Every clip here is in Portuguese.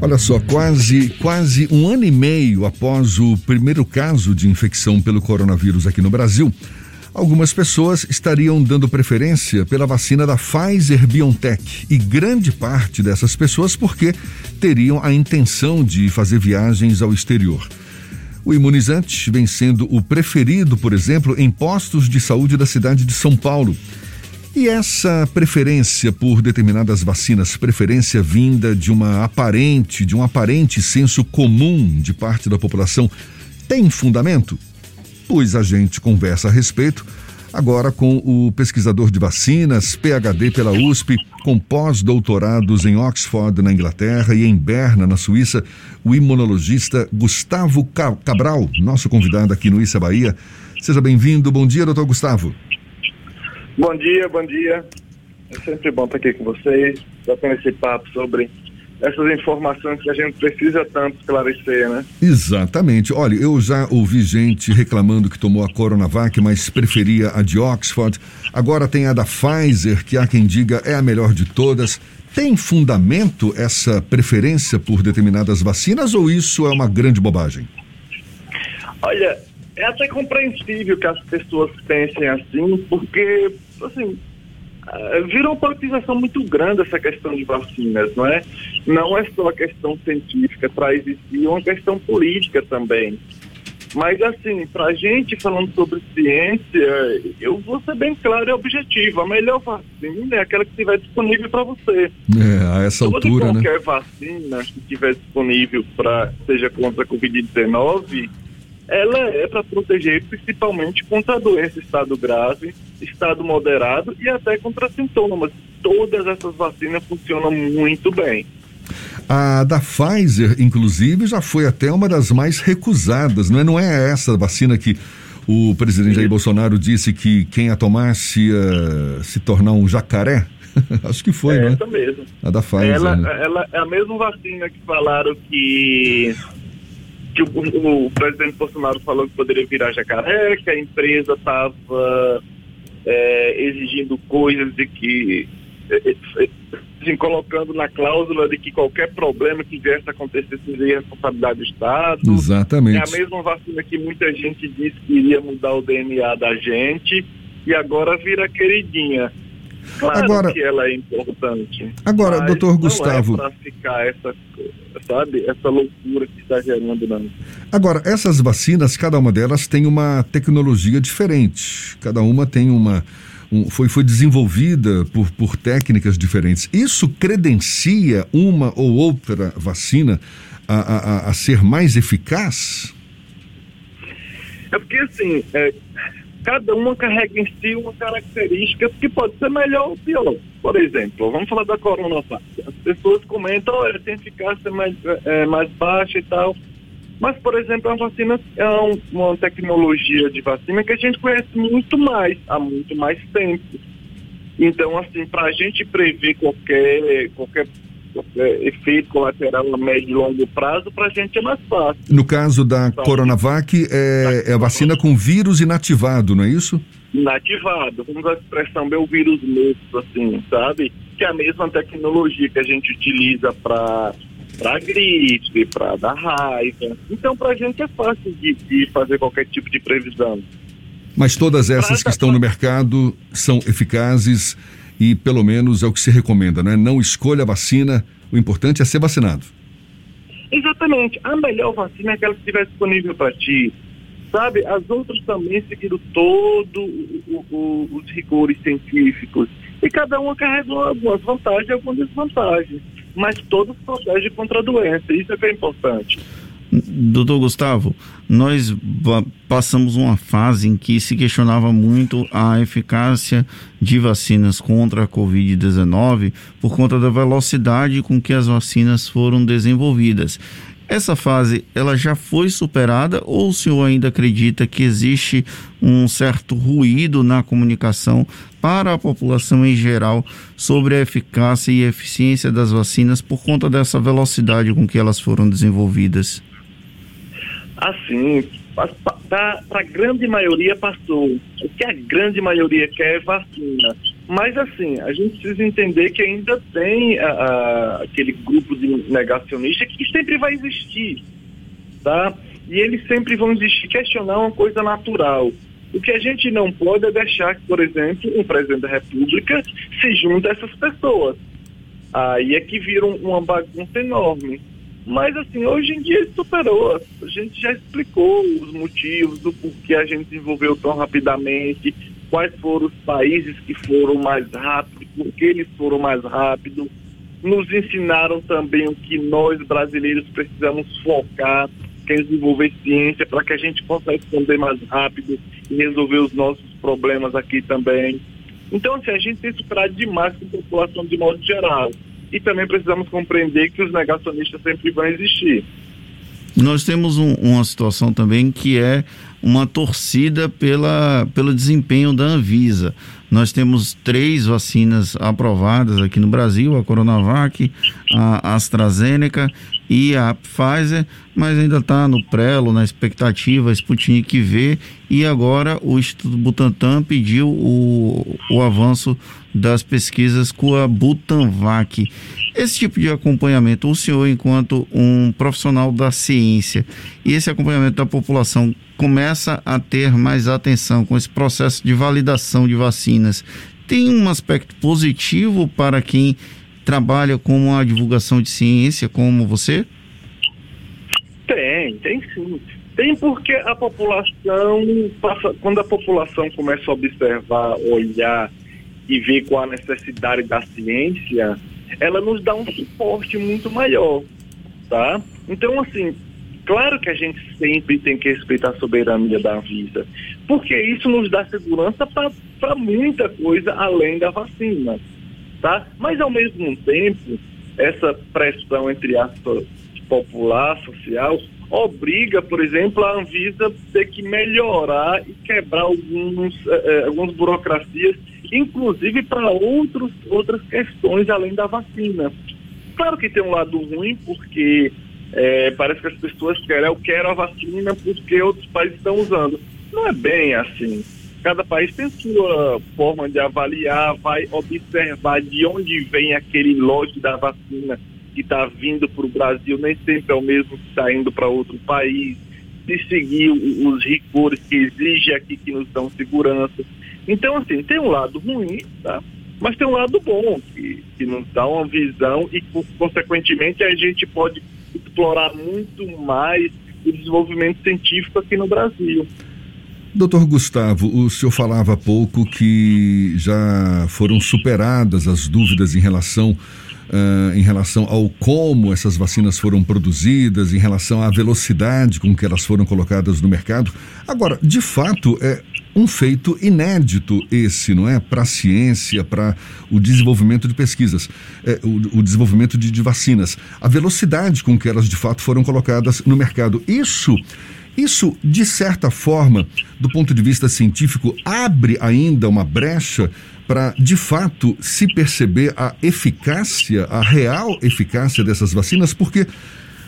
Olha só, quase, quase um ano e meio após o primeiro caso de infecção pelo coronavírus aqui no Brasil, algumas pessoas estariam dando preferência pela vacina da Pfizer BioNTech e grande parte dessas pessoas porque teriam a intenção de fazer viagens ao exterior. O imunizante vem sendo o preferido, por exemplo, em postos de saúde da cidade de São Paulo. E essa preferência por determinadas vacinas, preferência vinda de uma aparente, de um aparente senso comum de parte da população, tem fundamento? Pois a gente conversa a respeito agora com o pesquisador de vacinas, PhD pela USP, com pós-doutorados em Oxford, na Inglaterra, e em Berna, na Suíça, o imunologista Gustavo Cabral, nosso convidado aqui no Issa Bahia. Seja bem-vindo. Bom dia, doutor Gustavo. Bom dia, bom dia. É sempre bom estar aqui com vocês, batendo esse papo sobre essas informações que a gente precisa tanto esclarecer, né? Exatamente. Olha, eu já ouvi gente reclamando que tomou a Coronavac, mas preferia a de Oxford. Agora tem a da Pfizer, que há quem diga é a melhor de todas. Tem fundamento essa preferência por determinadas vacinas ou isso é uma grande bobagem? Olha, é até compreensível que as pessoas pensem assim, porque, assim, uh, virou uma politização muito grande essa questão de vacinas, não é? Não é só a questão científica, para existir uma questão política também. Mas, assim, para a gente falando sobre ciência, eu vou ser bem claro e objetivo. A melhor vacina é aquela que estiver disponível para você. É, a essa Toda altura, qualquer né? vacina que estiver disponível para, seja contra a Covid-19, ela é para proteger principalmente contra a doença estado grave, estado moderado e até contra sintomas. Todas essas vacinas funcionam muito bem. A da Pfizer, inclusive, já foi até uma das mais recusadas, não é? Não é essa vacina que o presidente Jair Bolsonaro disse que quem a tomasse ia se tornar um jacaré? Acho que foi, é né? Essa mesmo. A da Pfizer. Ela, né? ela é a mesma vacina que falaram que que o, o, presidente Bolsonaro falou que poderia virar jacaré, que a empresa estava é, exigindo coisas de que. É, é, assim, colocando na cláusula de que qualquer problema que viesse a acontecer seria responsabilidade do Estado. Exatamente. É a mesma vacina que muita gente disse que iria mudar o DNA da gente e agora vira queridinha. Claro agora, que ela é importante. Agora, doutor Gustavo. Não é para ficar essa, sabe, essa loucura que está gerando, não. Agora, essas vacinas, cada uma delas tem uma tecnologia diferente. Cada uma tem uma. Um, foi, foi desenvolvida por, por técnicas diferentes. Isso credencia uma ou outra vacina a, a, a ser mais eficaz? É porque, assim, é, cada uma carrega em si uma característica que pode ser melhor ou pior. Por exemplo, vamos falar da Coronavac. As pessoas comentam, olha, tem eficácia mais, é, mais baixa e tal. Mas, por exemplo, a vacina é um, uma tecnologia de vacina que a gente conhece muito mais, há muito mais tempo. Então, assim, para a gente prever qualquer, qualquer é, efeito colateral a médio e longo prazo, para a gente é mais fácil. No caso da Coronavac, é, é a vacina com vírus inativado, não é isso? Inativado, vamos usar a expressão meu vírus morto, assim, sabe? Que é a mesma tecnologia que a gente utiliza para para gripe, para dar raiva. Então, para a gente é fácil de, de, fazer qualquer tipo de previsão. Mas todas essas que estão no mercado são eficazes e pelo menos é o que se recomenda, né? Não escolha a vacina, o importante é ser vacinado. Exatamente. A melhor vacina é aquela que estiver disponível para ti. Sabe, as outras também seguiram todos os rigores científicos. E cada uma carrega algumas vantagens e algumas desvantagens. Mas todas protegem contra a doença. Isso é que é importante. Doutor Gustavo, nós passamos uma fase em que se questionava muito a eficácia de vacinas contra a Covid-19 por conta da velocidade com que as vacinas foram desenvolvidas. Essa fase, ela já foi superada ou o senhor ainda acredita que existe um certo ruído na comunicação para a população em geral sobre a eficácia e eficiência das vacinas por conta dessa velocidade com que elas foram desenvolvidas? Assim, para a grande maioria passou. O que a grande maioria quer é vacina. Mas, assim, a gente precisa entender que ainda tem a, a, aquele grupo de negacionistas que sempre vai existir, tá? E eles sempre vão existir, questionar uma coisa natural. O que a gente não pode é deixar que, por exemplo, um presidente da República se junte a essas pessoas. Aí é que vira uma bagunça enorme. Mas, assim, hoje em dia superou. A gente já explicou os motivos do porquê a gente desenvolveu tão rapidamente, quais foram os países que foram mais rápidos, por que eles foram mais rápidos. Nos ensinaram também o que nós brasileiros precisamos focar, que é desenvolver ciência para que a gente possa responder mais rápido e resolver os nossos problemas aqui também. Então, assim, a gente tem superado demais com a população de modo geral e também precisamos compreender que os negacionistas sempre vão existir. Nós temos um, uma situação também que é uma torcida pela, pelo desempenho da Anvisa. Nós temos três vacinas aprovadas aqui no Brasil: a Coronavac, a AstraZeneca e a Pfizer, mas ainda está no prelo, na expectativa, Sputnik V, e agora o Instituto Butantan pediu o, o avanço das pesquisas com a Butanvac. Esse tipo de acompanhamento, o senhor, enquanto um profissional da ciência, e esse acompanhamento da população começa a ter mais atenção com esse processo de validação de vacinas, tem um aspecto positivo para quem trabalha com a divulgação de ciência como você? Tem, tem sim. Tem porque a população, passa, quando a população começa a observar, olhar e ver qual a necessidade da ciência, ela nos dá um suporte muito maior, tá? Então, assim, claro que a gente sempre tem que respeitar a soberania da Anvisa, porque isso nos dá segurança para muita coisa além da vacina, tá? Mas, ao mesmo tempo, essa pressão, entre aspas, popular, social, obriga, por exemplo, a Anvisa ter que melhorar e quebrar alguns, eh, eh algumas burocracias inclusive para outras questões além da vacina. Claro que tem um lado ruim, porque é, parece que as pessoas querem, eu quero a vacina porque outros países estão usando. Não é bem assim. Cada país tem sua forma de avaliar, vai observar de onde vem aquele lote da vacina que está vindo para o Brasil, nem sempre é o mesmo que está indo para outro país, de seguir os rigores que exige aqui que nos dão segurança. Então, assim, tem um lado ruim, tá? Mas tem um lado bom, que, que nos dá uma visão e, consequentemente, a gente pode explorar muito mais o desenvolvimento científico aqui no Brasil. Doutor Gustavo, o senhor falava há pouco que já foram superadas as dúvidas em relação uh, em relação ao como essas vacinas foram produzidas, em relação à velocidade com que elas foram colocadas no mercado. Agora, de fato, é um feito inédito esse, não é? Para a ciência, para o desenvolvimento de pesquisas, é, o, o, desenvolvimento de, de vacinas. A velocidade com que elas de fato foram colocadas no mercado. Isso. Isso, de certa forma, do ponto de vista científico, abre ainda uma brecha para, de fato, se perceber a eficácia, a real eficácia dessas vacinas, porque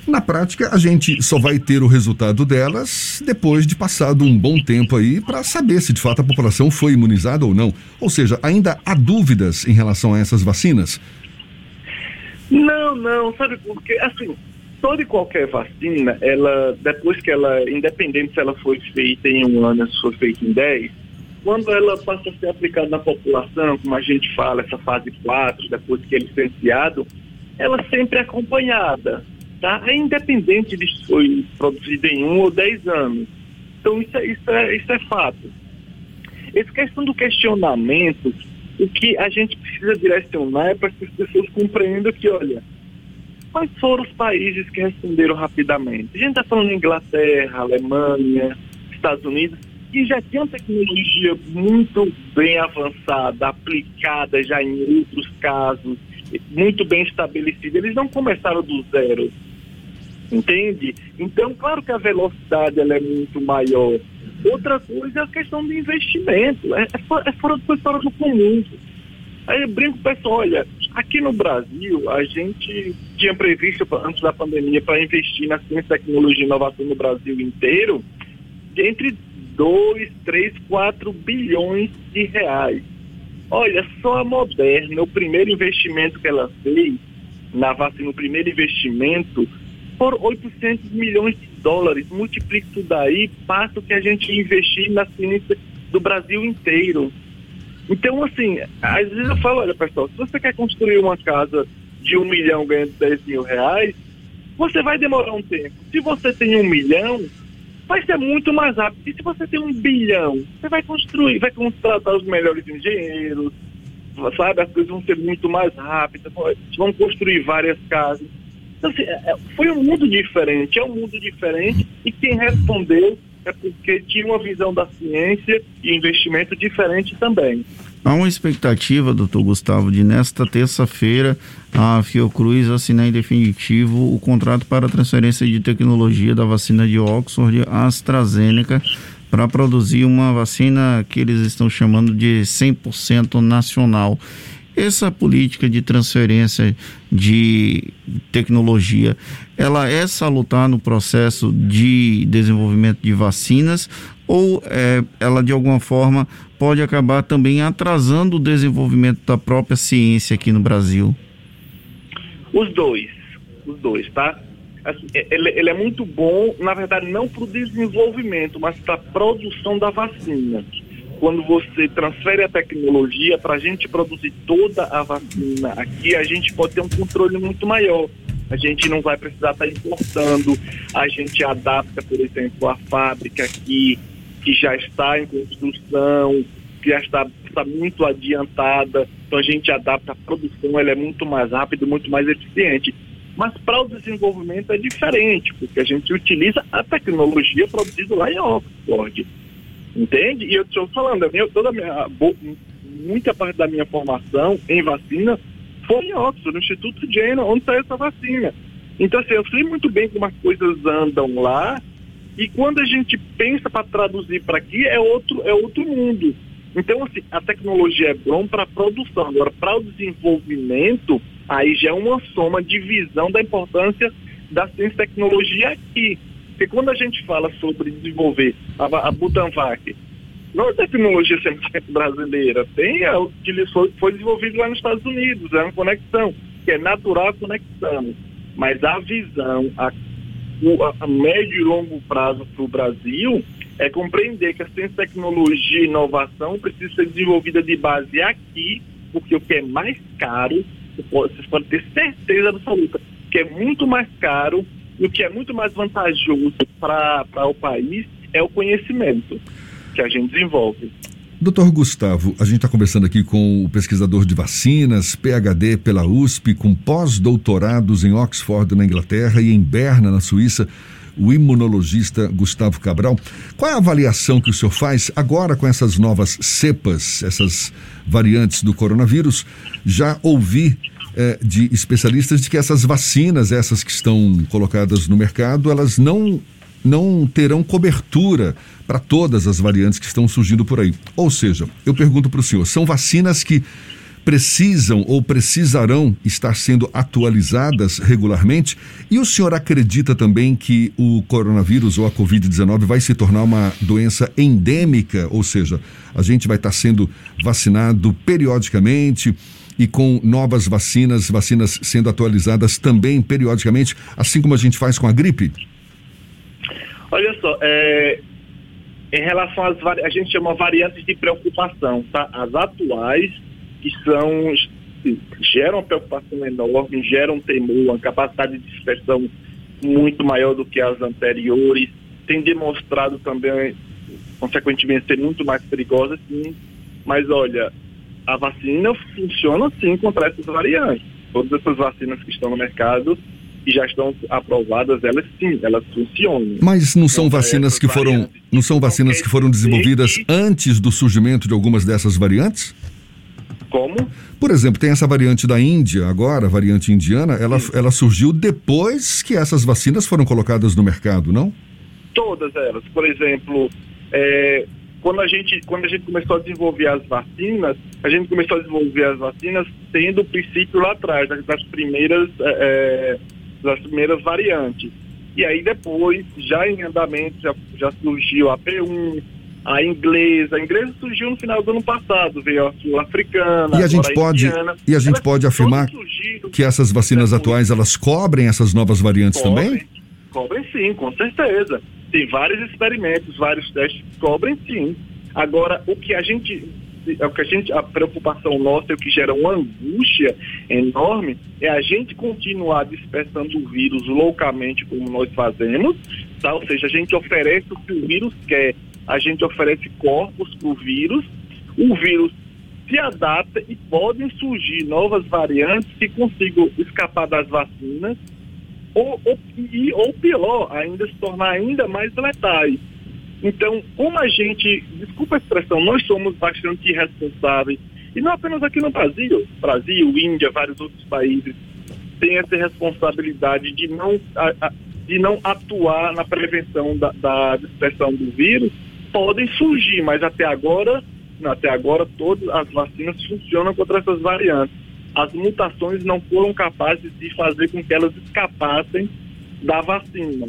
na prática a gente só vai ter o resultado delas depois de passado um bom tempo aí para saber se de fato a população foi imunizada ou não. Ou seja, ainda há dúvidas em relação a essas vacinas? Não, não, sabe porque assim, toda e qualquer vacina, ela, depois que ela, independente se ela foi feita em um ano, se foi feita em dez, quando ela passa a ser aplicada na população, como a gente fala, essa fase 4, depois que é licenciado, ela sempre é acompanhada, tá? É independente de se foi produzida em um ou dez anos. Então isso é, isso é, isso é fato. Essa questão do questionamento, o que a gente precisa direcionar é para que as pessoas compreendam que, olha, quais foram os países que responderam rapidamente? A gente está falando de Inglaterra, Alemanha, Estados Unidos, que já tinham tecnologia muito bem avançada, aplicada já em outros casos, muito bem estabelecida. Eles não começaram do zero, entende? Então, claro que a velocidade ela é muito maior. Outra coisa é a questão do investimento. É, é, fora, é fora, do comum. Aí eu brinco com o pessoal, olha, aqui no Brasil, a gente tinha previsto, antes da pandemia, para investir na ciência, tecnologia e inovação no Brasil inteiro, entre 2, 3, 4 bilhões de reais. Olha, só a Moderna, o primeiro investimento que ela fez na vacina, o primeiro investimento, por 800 milhões de dólares. Multiplique isso daí, passa o que a gente investir na ciência do Brasil inteiro. Então, assim, às vezes eu falo, olha pessoal, se você quer construir uma casa de um milhão ganhando 10 mil reais, você vai demorar um tempo. Se você tem um milhão, vai ser muito mais rápido. E se você tem um bilhão, você vai construir, vai contratar os melhores engenheiros, sabe? As coisas vão ser muito mais rápidas, vão construir várias casas. Então, assim, é, é, foi um mundo diferente, é um mundo diferente, e quem respondeu é porque tinha uma visão da ciência e investimento diferente também. Há uma expectativa, doutor Gustavo, de nesta terça-feira a Fiocruz assinar em definitivo o contrato para transferência de tecnologia da vacina de Oxford AstraZeneca para produzir uma vacina que eles estão chamando de 100% nacional. Essa política de transferência de tecnologia, ela é salutar no processo de desenvolvimento de vacinas ou é, ela de alguma forma pode acabar também atrasando o desenvolvimento da própria ciência aqui no Brasil? Os dois, os dois, tá? Assim, é, ele, ele, é muito bom, na verdade, não para o desenvolvimento, mas para a produção da vacina quando você transfere a tecnologia para a gente produzir toda a vacina aqui, a gente pode ter um controle muito maior. A gente não vai precisar estar tá importando, a gente adapta, por exemplo, a fábrica aqui, que já está em construção, que já está, está muito adiantada, então a gente adapta a produção, ela é muito mais rápida, muito mais eficiente. Mas para o desenvolvimento é diferente, porque a gente utiliza a tecnologia produzida lá em Oxford. Entende? E eu estou falando, minha, toda minha, muita parte da minha formação em vacina foi em Oxford, no Instituto Jenner, onde saiu essa vacina. Então, assim, eu sei muito bem como as coisas andam lá, e quando a gente pensa para traduzir para aqui, é outro, é outro mundo. Então, assim, a tecnologia é bom para a produção. Agora, para o desenvolvimento, aí já é uma soma de visão da importância da ciência e tecnologia aqui. Porque quando a gente fala sobre desenvolver a, a Butanvac, não é tecnologia 100% brasileira, tem a que foi, foi desenvolvido lá nos Estados Unidos, é uma conexão, que é natural a conexão. Mas a visão a, a médio e longo prazo para o Brasil é compreender que a ciência, tecnologia e inovação precisa ser desenvolvida de base aqui, porque o que é mais caro, vocês podem ter certeza absoluta, que é muito mais caro e o que é muito mais vantajoso para o país é o conhecimento que a gente desenvolve. Doutor Gustavo, a gente está conversando aqui com o pesquisador de vacinas, PhD pela USP, com pós-doutorados em Oxford, na Inglaterra, e em Berna, na Suíça, o imunologista Gustavo Cabral. Qual é a avaliação que o senhor faz agora com essas novas cepas, essas variantes do coronavírus? Já ouvi é, de especialistas de que essas vacinas, essas que estão colocadas no mercado, elas não, não terão cobertura para todas as variantes que estão surgindo por aí. Ou seja, eu pergunto para o senhor: são vacinas que precisam ou precisarão estar sendo atualizadas regularmente? E o senhor acredita também que o coronavírus ou a Covid-19 vai se tornar uma doença endêmica? Ou seja, a gente vai estar sendo vacinado periodicamente? E com novas vacinas, vacinas sendo atualizadas também periodicamente, assim como a gente faz com a gripe? Olha só, é, em relação às a gente chama variantes de preocupação, tá? As atuais que são geram preocupação enorme, geram temor, uma capacidade de dispersão muito maior do que as anteriores, tem demonstrado também, consequentemente, ser muito mais perigosas, sim. Mas olha, a vacina funciona sim contra essas variantes. Todas essas vacinas que estão no mercado e já estão aprovadas, elas sim, elas funcionam. Mas não são vacinas que foram, não são vacinas que foram desenvolvidas antes do surgimento de algumas dessas variantes? Como? Por exemplo, tem essa variante da Índia agora, a variante indiana, ela, ela surgiu depois que essas vacinas foram colocadas no mercado, não? Todas elas. Por exemplo, é, quando a gente quando a gente começou a desenvolver as vacinas, a gente começou a desenvolver as vacinas tendo o princípio lá atrás das, das primeiras é, das primeiras variantes. E aí depois, já em andamento, já, já surgiu a P1, a inglesa. A inglesa surgiu no final do ano passado, veio a sul-africana. E a gente pode, indiana. e a gente pode afirmar que essas vacinas atuais elas cobrem essas novas variantes cobrem, também? Cobrem sim, com certeza. Tem vários experimentos, vários testes que cobrem sim. Agora, o que a gente o que a gente, a preocupação nossa, é o que gera uma angústia enorme, é a gente continuar dispersando o vírus loucamente como nós fazemos, tá? Ou seja, a gente oferece o que o vírus quer, a gente oferece corpos para o vírus, o vírus se adapta e podem surgir novas variantes que consigam escapar das vacinas ou, ou, e, ou pior, ainda se tornar ainda mais letais. Então, como a gente, desculpa a expressão, nós somos bastante irresponsáveis, e não apenas aqui no Brasil, Brasil, Índia, vários outros países têm essa responsabilidade de não, de não atuar na prevenção da, da dispersão do vírus, podem surgir, mas até agora, até agora todas as vacinas funcionam contra essas variantes. As mutações não foram capazes de fazer com que elas escapassem da vacina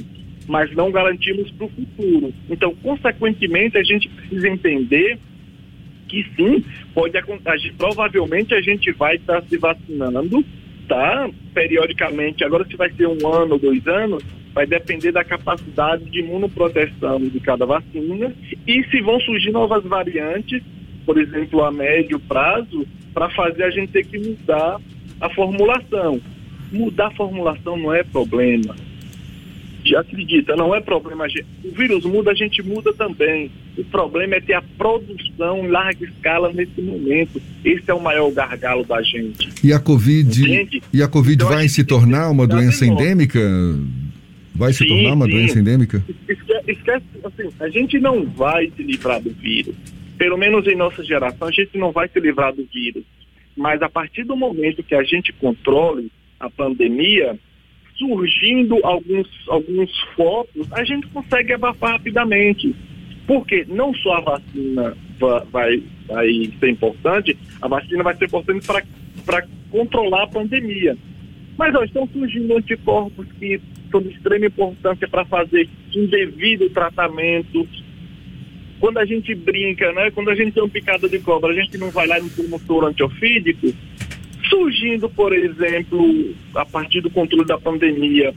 mas não garantimos para o futuro. Então, consequentemente, a gente precisa entender que sim, pode acontecer, provavelmente a gente vai estar se vacinando, tá? Periodicamente, agora se vai ser um ano ou dois anos, vai depender da capacidade de imunoproteção de cada vacina e se vão surgir novas variantes, por exemplo, a médio prazo, para fazer a gente ter que mudar a formulação. Mudar a formulação não é problema acredita, não é problema. O vírus muda, a gente muda também. O problema é ter a produção em larga escala nesse momento. Esse é o maior gargalo da gente. E a Covid, Entende? e a COVID então, vai a se tornar uma doença endêmica? Vai se sim, tornar uma sim. doença endêmica? Esquece, esquece, assim, a gente não vai se livrar do vírus. Pelo menos em nossa geração, a gente não vai se livrar do vírus. Mas a partir do momento que a gente controle a pandemia, surgindo alguns, alguns focos, a gente consegue abafar rapidamente. Porque não só a vacina vai, vai ser importante, a vacina vai ser importante para controlar a pandemia. Mas ó, estão surgindo anticorpos que são de extrema importância para fazer indevido tratamento. Quando a gente brinca, né? Quando a gente tem um picada de cobra, a gente não vai lá no promotor antiofídico, surgindo, por exemplo, a partir do controle da pandemia,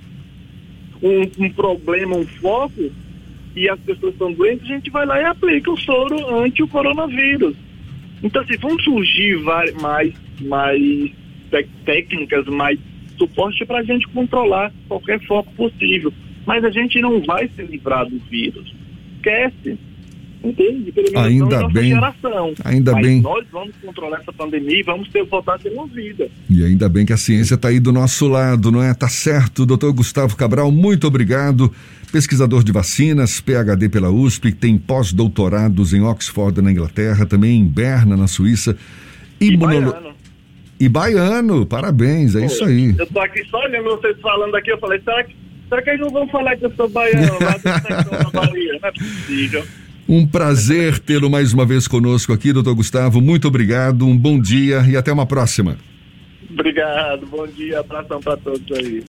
um, um problema, um foco, e as pessoas estão doentes, a gente vai lá e aplica o soro anti o coronavírus. Então, assim, vão surgir mais, mais técnicas, mais suporte para a gente controlar qualquer foco possível. Mas a gente não vai se livrar do vírus. Esquece. Entende? Pelo ainda bem, geração. Ainda Mas bem. Nós vamos controlar essa pandemia e vamos ter, voltar a ter uma vida. E ainda bem que a ciência está aí do nosso lado, não é? Tá certo, doutor Gustavo Cabral, muito obrigado. Pesquisador de vacinas, PhD pela USP, tem pós-doutorados em Oxford, na Inglaterra, também em Berna, na Suíça. Imunolo... E baiano. E baiano, parabéns, é Pô, isso aí. Eu tô aqui só olhando vocês falando aqui, eu falei, será que, será que eles não vão falar que eu sou baiano lá do da Bahia? Não é possível. Um prazer tê-lo mais uma vez conosco aqui, doutor Gustavo. Muito obrigado, um bom dia e até uma próxima. Obrigado, bom dia, abração para todos aí.